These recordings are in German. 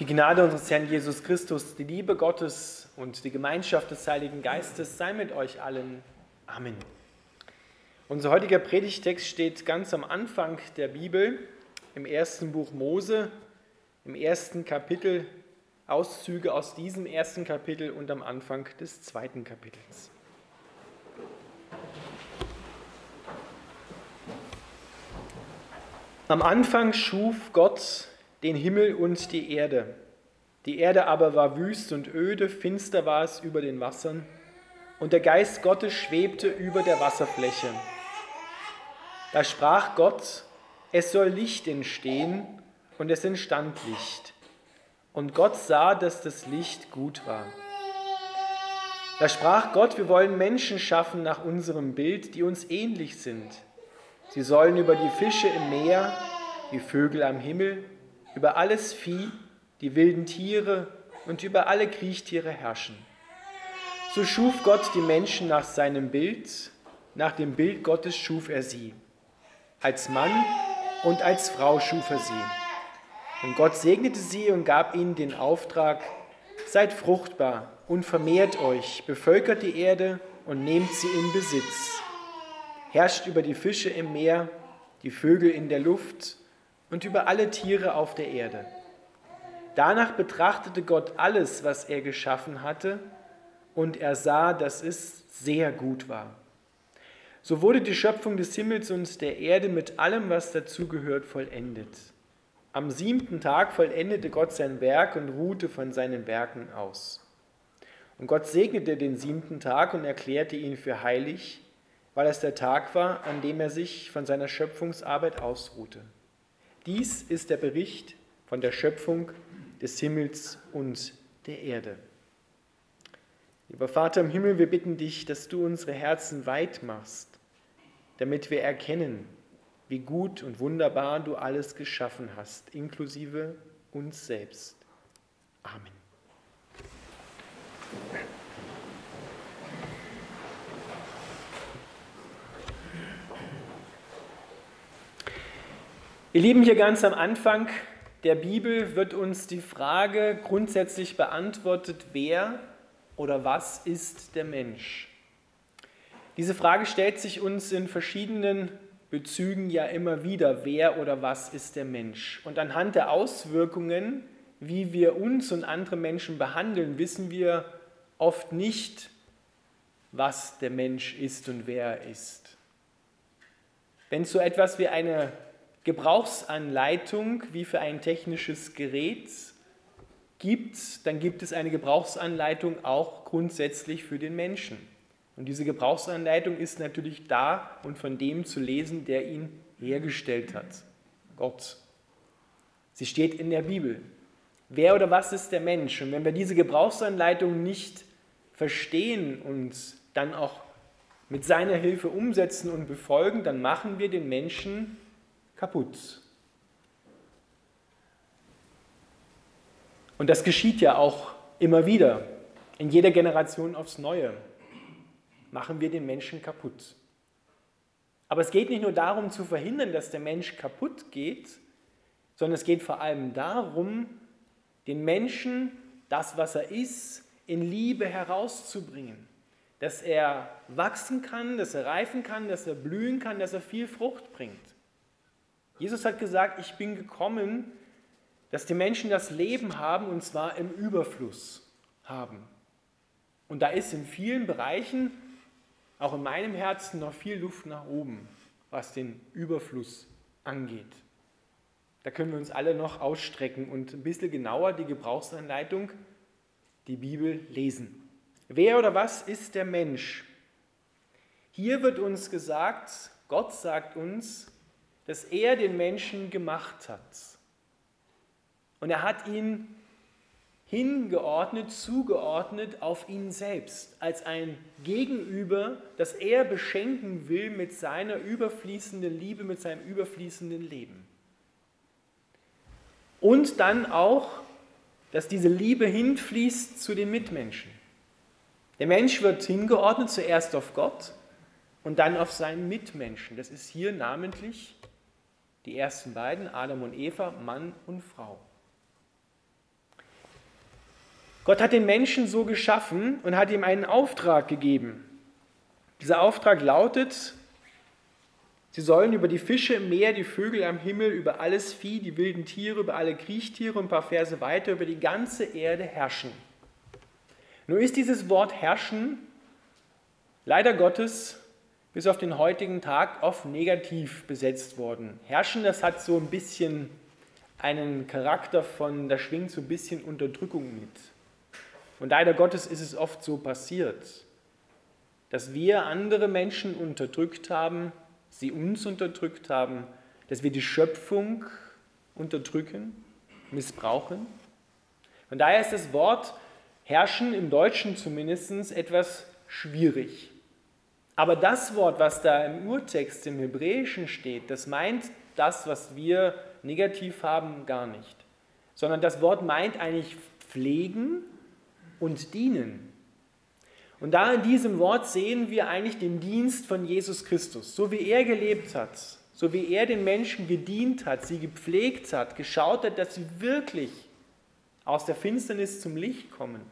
Die Gnade unseres Herrn Jesus Christus, die Liebe Gottes und die Gemeinschaft des Heiligen Geistes sei mit euch allen. Amen. Unser heutiger Predigtext steht ganz am Anfang der Bibel, im ersten Buch Mose, im ersten Kapitel, Auszüge aus diesem ersten Kapitel und am Anfang des zweiten Kapitels. Am Anfang schuf Gott den Himmel und die Erde. Die Erde aber war wüst und öde, finster war es über den Wassern, und der Geist Gottes schwebte über der Wasserfläche. Da sprach Gott, es soll Licht entstehen, und es entstand Licht. Und Gott sah, dass das Licht gut war. Da sprach Gott, wir wollen Menschen schaffen nach unserem Bild, die uns ähnlich sind. Sie sollen über die Fische im Meer, die Vögel am Himmel, über alles Vieh, die wilden Tiere und über alle Kriechtiere herrschen. So schuf Gott die Menschen nach seinem Bild, nach dem Bild Gottes schuf er sie. Als Mann und als Frau schuf er sie. Und Gott segnete sie und gab ihnen den Auftrag, seid fruchtbar und vermehrt euch, bevölkert die Erde und nehmt sie in Besitz. Herrscht über die Fische im Meer, die Vögel in der Luft und über alle Tiere auf der Erde. Danach betrachtete Gott alles, was er geschaffen hatte, und er sah, dass es sehr gut war. So wurde die Schöpfung des Himmels und der Erde mit allem, was dazugehört, vollendet. Am siebten Tag vollendete Gott sein Werk und ruhte von seinen Werken aus. Und Gott segnete den siebten Tag und erklärte ihn für heilig, weil es der Tag war, an dem er sich von seiner Schöpfungsarbeit ausruhte. Dies ist der Bericht von der Schöpfung des Himmels und der Erde. Lieber Vater im Himmel, wir bitten dich, dass du unsere Herzen weit machst, damit wir erkennen, wie gut und wunderbar du alles geschaffen hast, inklusive uns selbst. Amen. Ihr Lieben, hier ganz am Anfang der Bibel wird uns die Frage grundsätzlich beantwortet, wer oder was ist der Mensch? Diese Frage stellt sich uns in verschiedenen Bezügen ja immer wieder, wer oder was ist der Mensch? Und anhand der Auswirkungen, wie wir uns und andere Menschen behandeln, wissen wir oft nicht, was der Mensch ist und wer er ist. Wenn so etwas wie eine Gebrauchsanleitung wie für ein technisches Gerät gibt, dann gibt es eine Gebrauchsanleitung auch grundsätzlich für den Menschen. Und diese Gebrauchsanleitung ist natürlich da und von dem zu lesen, der ihn hergestellt hat, Gott. Sie steht in der Bibel. Wer oder was ist der Mensch? Und wenn wir diese Gebrauchsanleitung nicht verstehen und dann auch mit seiner Hilfe umsetzen und befolgen, dann machen wir den Menschen kaputt. Und das geschieht ja auch immer wieder, in jeder Generation aufs Neue. Machen wir den Menschen kaputt. Aber es geht nicht nur darum zu verhindern, dass der Mensch kaputt geht, sondern es geht vor allem darum, den Menschen das, was er ist, in Liebe herauszubringen. Dass er wachsen kann, dass er reifen kann, dass er blühen kann, dass er viel Frucht bringt. Jesus hat gesagt, ich bin gekommen, dass die Menschen das Leben haben und zwar im Überfluss haben. Und da ist in vielen Bereichen, auch in meinem Herzen, noch viel Luft nach oben, was den Überfluss angeht. Da können wir uns alle noch ausstrecken und ein bisschen genauer die Gebrauchsanleitung, die Bibel lesen. Wer oder was ist der Mensch? Hier wird uns gesagt, Gott sagt uns, dass er den Menschen gemacht hat. Und er hat ihn hingeordnet, zugeordnet auf ihn selbst, als ein Gegenüber, das er beschenken will mit seiner überfließenden Liebe, mit seinem überfließenden Leben. Und dann auch, dass diese Liebe hinfließt zu den Mitmenschen. Der Mensch wird hingeordnet zuerst auf Gott und dann auf seinen Mitmenschen. Das ist hier namentlich die ersten beiden, Adam und Eva, Mann und Frau. Gott hat den Menschen so geschaffen und hat ihm einen Auftrag gegeben. Dieser Auftrag lautet, sie sollen über die Fische im Meer, die Vögel am Himmel, über alles Vieh, die wilden Tiere, über alle Kriechtiere und ein paar Verse weiter über die ganze Erde herrschen. Nur ist dieses Wort herrschen leider Gottes bis auf den heutigen Tag oft negativ besetzt worden. Herrschen, das hat so ein bisschen einen Charakter von, da schwingt so ein bisschen Unterdrückung mit. Und leider Gottes ist es oft so passiert, dass wir andere Menschen unterdrückt haben, sie uns unterdrückt haben, dass wir die Schöpfung unterdrücken, missbrauchen. Von daher ist das Wort herrschen im Deutschen zumindest etwas schwierig. Aber das Wort, was da im Urtext im Hebräischen steht, das meint das, was wir negativ haben, gar nicht. Sondern das Wort meint eigentlich pflegen und dienen. Und da in diesem Wort sehen wir eigentlich den Dienst von Jesus Christus. So wie er gelebt hat, so wie er den Menschen gedient hat, sie gepflegt hat, geschaut hat, dass sie wirklich aus der Finsternis zum Licht kommen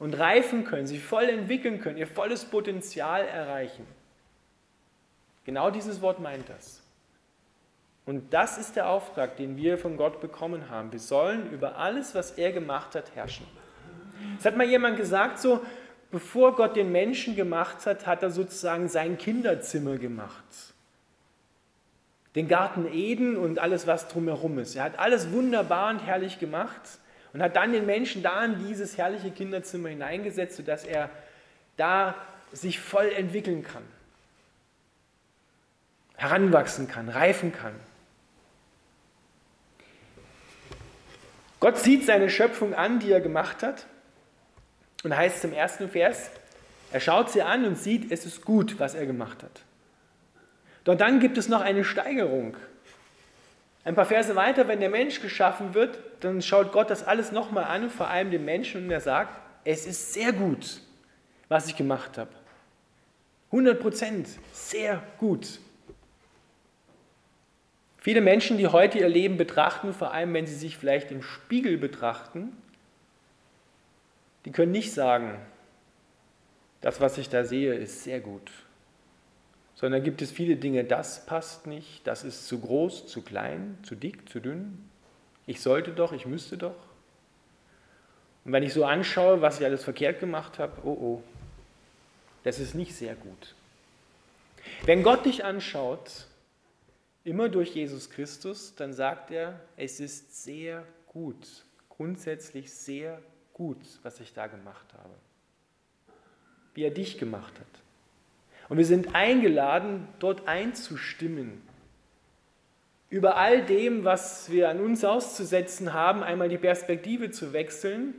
und reifen können, sich voll entwickeln können, ihr volles Potenzial erreichen. Genau dieses Wort meint das. Und das ist der Auftrag, den wir von Gott bekommen haben. Wir sollen über alles, was er gemacht hat, herrschen. Es hat mal jemand gesagt, so, bevor Gott den Menschen gemacht hat, hat er sozusagen sein Kinderzimmer gemacht. Den Garten Eden und alles, was drumherum ist. Er hat alles wunderbar und herrlich gemacht und hat dann den Menschen da in dieses herrliche Kinderzimmer hineingesetzt, sodass er da sich voll entwickeln kann, heranwachsen kann, reifen kann. Gott sieht seine Schöpfung an, die er gemacht hat, und heißt im ersten Vers, er schaut sie an und sieht, es ist gut, was er gemacht hat. Doch dann gibt es noch eine Steigerung. Ein paar Verse weiter, wenn der Mensch geschaffen wird, dann schaut Gott das alles nochmal an, vor allem den Menschen, und er sagt, es ist sehr gut, was ich gemacht habe. 100 Prozent, sehr gut. Viele Menschen, die heute ihr Leben betrachten, vor allem wenn sie sich vielleicht im Spiegel betrachten, die können nicht sagen, das, was ich da sehe, ist sehr gut. Sondern gibt es viele Dinge, das passt nicht, das ist zu groß, zu klein, zu dick, zu dünn. Ich sollte doch, ich müsste doch. Und wenn ich so anschaue, was ich alles verkehrt gemacht habe, oh oh, das ist nicht sehr gut. Wenn Gott dich anschaut, immer durch Jesus Christus, dann sagt er, es ist sehr gut, grundsätzlich sehr gut was ich da gemacht habe. Wie er dich gemacht hat. Und wir sind eingeladen, dort einzustimmen. Über all dem, was wir an uns auszusetzen haben, einmal die Perspektive zu wechseln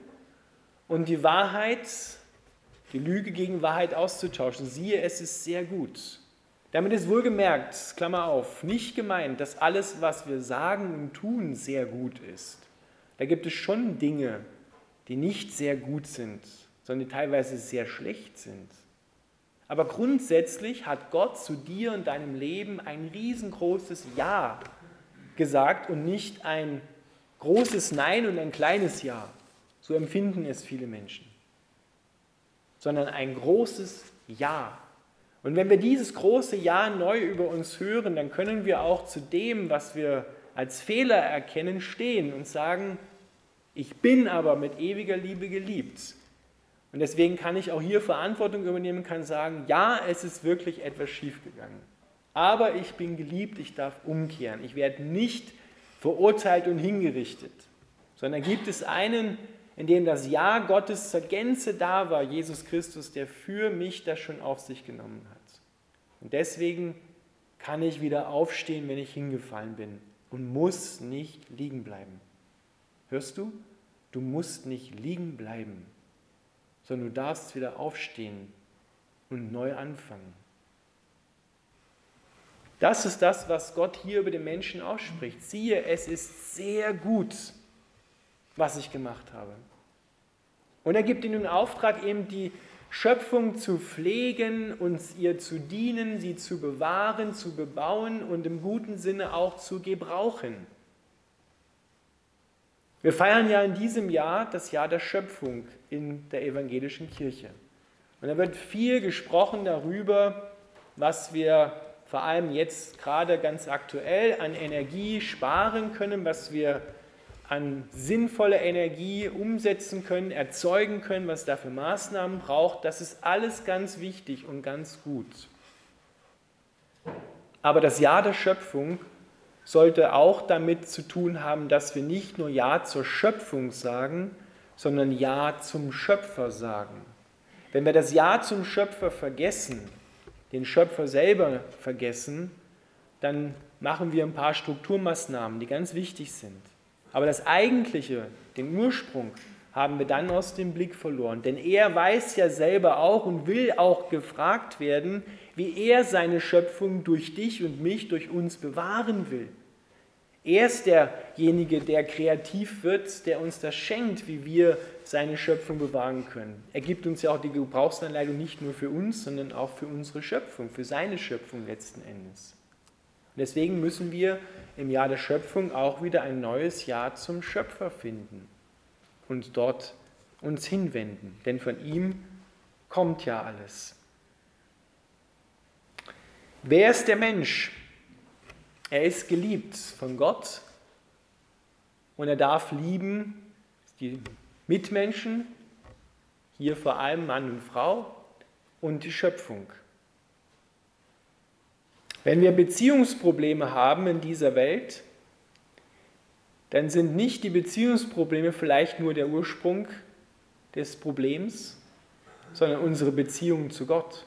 und die Wahrheit, die Lüge gegen Wahrheit auszutauschen. Siehe, es ist sehr gut. Damit ist wohlgemerkt, Klammer auf, nicht gemeint, dass alles, was wir sagen und tun, sehr gut ist. Da gibt es schon Dinge, die nicht sehr gut sind, sondern die teilweise sehr schlecht sind. Aber grundsätzlich hat Gott zu dir und deinem Leben ein riesengroßes Ja gesagt und nicht ein großes Nein und ein kleines Ja. So empfinden es viele Menschen. Sondern ein großes Ja. Und wenn wir dieses große Ja neu über uns hören, dann können wir auch zu dem, was wir als Fehler erkennen, stehen und sagen, ich bin aber mit ewiger Liebe geliebt. Und deswegen kann ich auch hier Verantwortung übernehmen, kann sagen, ja, es ist wirklich etwas schiefgegangen. Aber ich bin geliebt, ich darf umkehren. Ich werde nicht verurteilt und hingerichtet, sondern gibt es einen, in dem das Ja Gottes zur Gänze da war, Jesus Christus, der für mich das schon auf sich genommen hat. Und deswegen kann ich wieder aufstehen, wenn ich hingefallen bin und muss nicht liegen bleiben. Hörst du? Du musst nicht liegen bleiben, sondern du darfst wieder aufstehen und neu anfangen. Das ist das, was Gott hier über den Menschen ausspricht. Siehe, es ist sehr gut, was ich gemacht habe. Und er gibt ihnen den Auftrag, eben die Schöpfung zu pflegen und ihr zu dienen, sie zu bewahren, zu bebauen und im guten Sinne auch zu gebrauchen. Wir feiern ja in diesem Jahr das Jahr der Schöpfung in der evangelischen Kirche. Und da wird viel gesprochen darüber, was wir vor allem jetzt gerade ganz aktuell an Energie sparen können, was wir an sinnvolle Energie umsetzen können, erzeugen können, was dafür Maßnahmen braucht. Das ist alles ganz wichtig und ganz gut. Aber das Jahr der Schöpfung sollte auch damit zu tun haben, dass wir nicht nur Ja zur Schöpfung sagen, sondern Ja zum Schöpfer sagen. Wenn wir das Ja zum Schöpfer vergessen, den Schöpfer selber vergessen, dann machen wir ein paar Strukturmaßnahmen, die ganz wichtig sind. Aber das Eigentliche, den Ursprung, haben wir dann aus dem Blick verloren. Denn er weiß ja selber auch und will auch gefragt werden, wie er seine Schöpfung durch dich und mich, durch uns bewahren will. Er ist derjenige, der kreativ wird, der uns das schenkt, wie wir seine Schöpfung bewahren können. Er gibt uns ja auch die Gebrauchsanleitung nicht nur für uns, sondern auch für unsere Schöpfung, für seine Schöpfung letzten Endes. Und deswegen müssen wir im Jahr der Schöpfung auch wieder ein neues Jahr zum Schöpfer finden und dort uns hinwenden, denn von ihm kommt ja alles. Wer ist der Mensch? Er ist geliebt von Gott und er darf lieben die Mitmenschen, hier vor allem Mann und Frau und die Schöpfung. Wenn wir Beziehungsprobleme haben in dieser Welt, dann sind nicht die Beziehungsprobleme vielleicht nur der Ursprung des Problems, sondern unsere Beziehung zu Gott.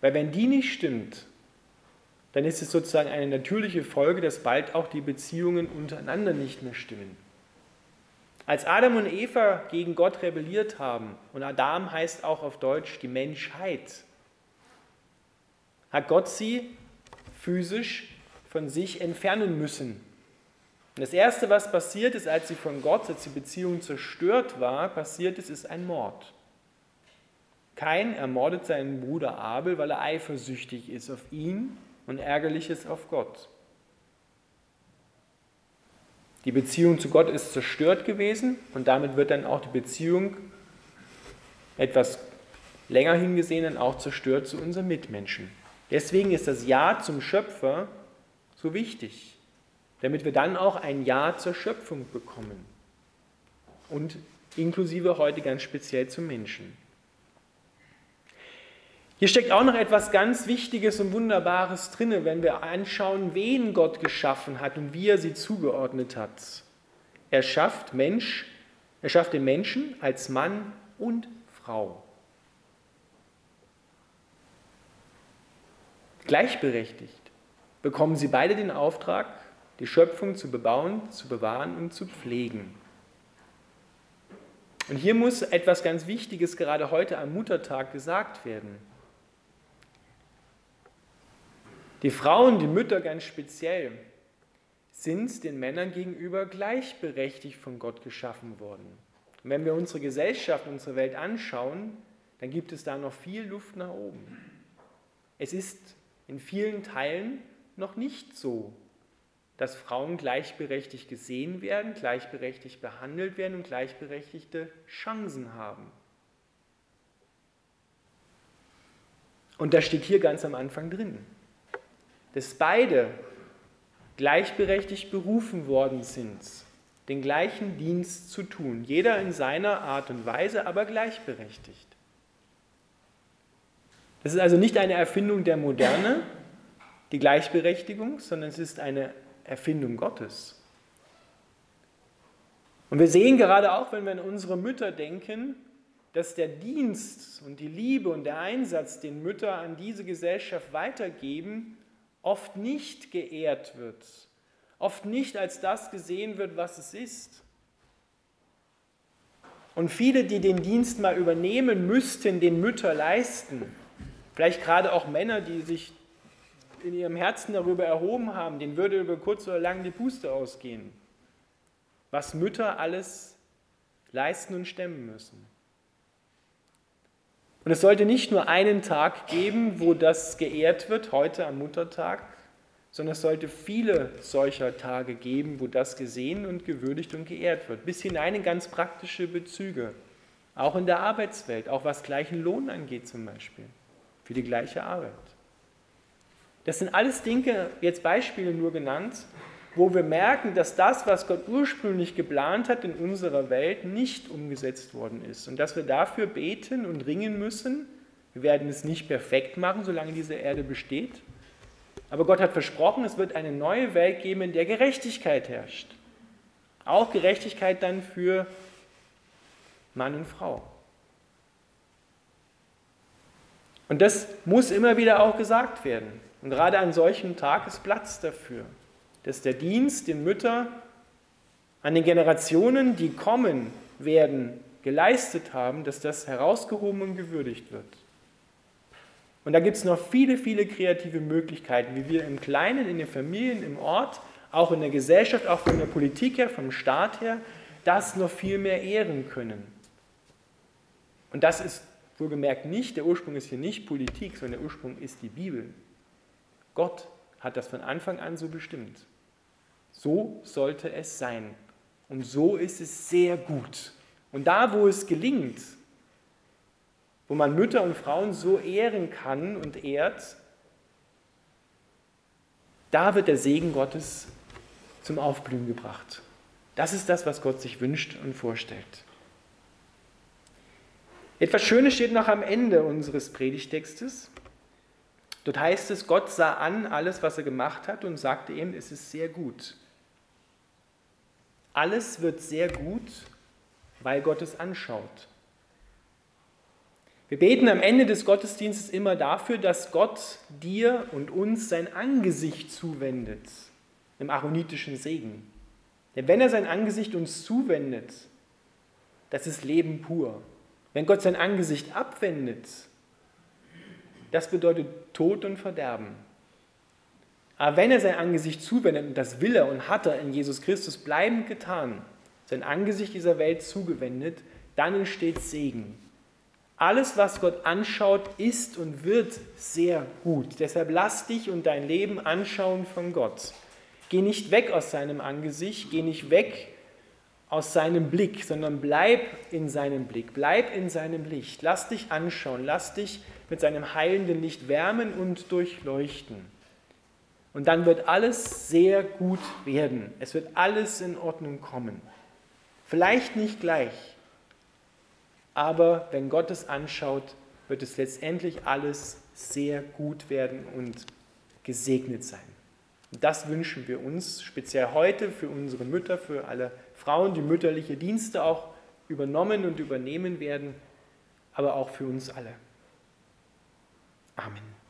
Weil wenn die nicht stimmt, dann ist es sozusagen eine natürliche Folge, dass bald auch die Beziehungen untereinander nicht mehr stimmen. Als Adam und Eva gegen Gott rebelliert haben, und Adam heißt auch auf Deutsch die Menschheit, hat Gott sie physisch von sich entfernen müssen. Und das Erste, was passiert ist, als sie von Gott, als die Beziehung zerstört war, passiert ist, ist ein Mord. Kain ermordet seinen Bruder Abel, weil er eifersüchtig ist auf ihn und Ärgerliches auf Gott. Die Beziehung zu Gott ist zerstört gewesen und damit wird dann auch die Beziehung etwas länger hingesehen dann auch zerstört zu unseren Mitmenschen. Deswegen ist das Ja zum Schöpfer so wichtig, damit wir dann auch ein Ja zur Schöpfung bekommen und inklusive heute ganz speziell zum Menschen. Hier steckt auch noch etwas ganz Wichtiges und Wunderbares drin, wenn wir anschauen, wen Gott geschaffen hat und wie er sie zugeordnet hat. Er schafft Mensch, er schafft den Menschen als Mann und Frau. Gleichberechtigt bekommen sie beide den Auftrag, die Schöpfung zu bebauen, zu bewahren und zu pflegen. Und hier muss etwas ganz Wichtiges gerade heute am Muttertag gesagt werden. Die Frauen, die Mütter ganz speziell, sind den Männern gegenüber gleichberechtigt von Gott geschaffen worden. Und wenn wir unsere Gesellschaft, unsere Welt anschauen, dann gibt es da noch viel Luft nach oben. Es ist in vielen Teilen noch nicht so, dass Frauen gleichberechtigt gesehen werden, gleichberechtigt behandelt werden und gleichberechtigte Chancen haben. Und das steht hier ganz am Anfang drin dass beide gleichberechtigt berufen worden sind, den gleichen Dienst zu tun, jeder in seiner Art und Weise, aber gleichberechtigt. Das ist also nicht eine Erfindung der Moderne, die Gleichberechtigung, sondern es ist eine Erfindung Gottes. Und wir sehen gerade auch, wenn wir an unsere Mütter denken, dass der Dienst und die Liebe und der Einsatz, den Mütter an diese Gesellschaft weitergeben, oft nicht geehrt wird, oft nicht als das gesehen wird, was es ist. Und viele, die den Dienst mal übernehmen müssten, den Mütter leisten, vielleicht gerade auch Männer, die sich in ihrem Herzen darüber erhoben haben, denen würde über kurz oder lang die Puste ausgehen, was Mütter alles leisten und stemmen müssen. Und es sollte nicht nur einen Tag geben, wo das geehrt wird, heute am Muttertag, sondern es sollte viele solcher Tage geben, wo das gesehen und gewürdigt und geehrt wird, bis hinein in ganz praktische Bezüge, auch in der Arbeitswelt, auch was gleichen Lohn angeht zum Beispiel, für die gleiche Arbeit. Das sind alles Dinge, jetzt Beispiele nur genannt, wo wir merken, dass das, was Gott ursprünglich geplant hat in unserer Welt, nicht umgesetzt worden ist und dass wir dafür beten und ringen müssen. Wir werden es nicht perfekt machen, solange diese Erde besteht. Aber Gott hat versprochen, es wird eine neue Welt geben, in der Gerechtigkeit herrscht. Auch Gerechtigkeit dann für Mann und Frau. Und das muss immer wieder auch gesagt werden. Und gerade an solchem Tag ist Platz dafür dass der Dienst den Mütter an den Generationen, die kommen werden, geleistet haben, dass das herausgehoben und gewürdigt wird. Und da gibt es noch viele, viele kreative Möglichkeiten, wie wir im Kleinen, in den Familien, im Ort, auch in der Gesellschaft, auch von der Politik her, vom Staat her, das noch viel mehr ehren können. Und das ist wohlgemerkt nicht, der Ursprung ist hier nicht Politik, sondern der Ursprung ist die Bibel. Gott hat das von Anfang an so bestimmt. So sollte es sein. Und so ist es sehr gut. Und da, wo es gelingt, wo man Mütter und Frauen so ehren kann und ehrt, da wird der Segen Gottes zum Aufblühen gebracht. Das ist das, was Gott sich wünscht und vorstellt. Etwas Schönes steht noch am Ende unseres Predigtextes. Dort heißt es, Gott sah an alles, was er gemacht hat und sagte ihm, es ist sehr gut. Alles wird sehr gut, weil Gott es anschaut. Wir beten am Ende des Gottesdienstes immer dafür, dass Gott dir und uns sein Angesicht zuwendet, im aaronitischen Segen. Denn wenn er sein Angesicht uns zuwendet, das ist Leben pur. Wenn Gott sein Angesicht abwendet, das bedeutet Tod und Verderben. Aber wenn er sein Angesicht zuwendet, und das will er und hat er in Jesus Christus bleibend getan, sein Angesicht dieser Welt zugewendet, dann entsteht Segen. Alles, was Gott anschaut, ist und wird sehr gut. Deshalb lass dich und dein Leben anschauen von Gott. Geh nicht weg aus seinem Angesicht, geh nicht weg aus seinem Blick, sondern bleib in seinem Blick, bleib in seinem Licht. Lass dich anschauen, lass dich mit seinem heilenden Licht wärmen und durchleuchten. Und dann wird alles sehr gut werden. Es wird alles in Ordnung kommen. Vielleicht nicht gleich, aber wenn Gott es anschaut, wird es letztendlich alles sehr gut werden und gesegnet sein. Und das wünschen wir uns speziell heute für unsere Mütter, für alle Frauen, die mütterliche Dienste auch übernommen und übernehmen werden, aber auch für uns alle. Amen.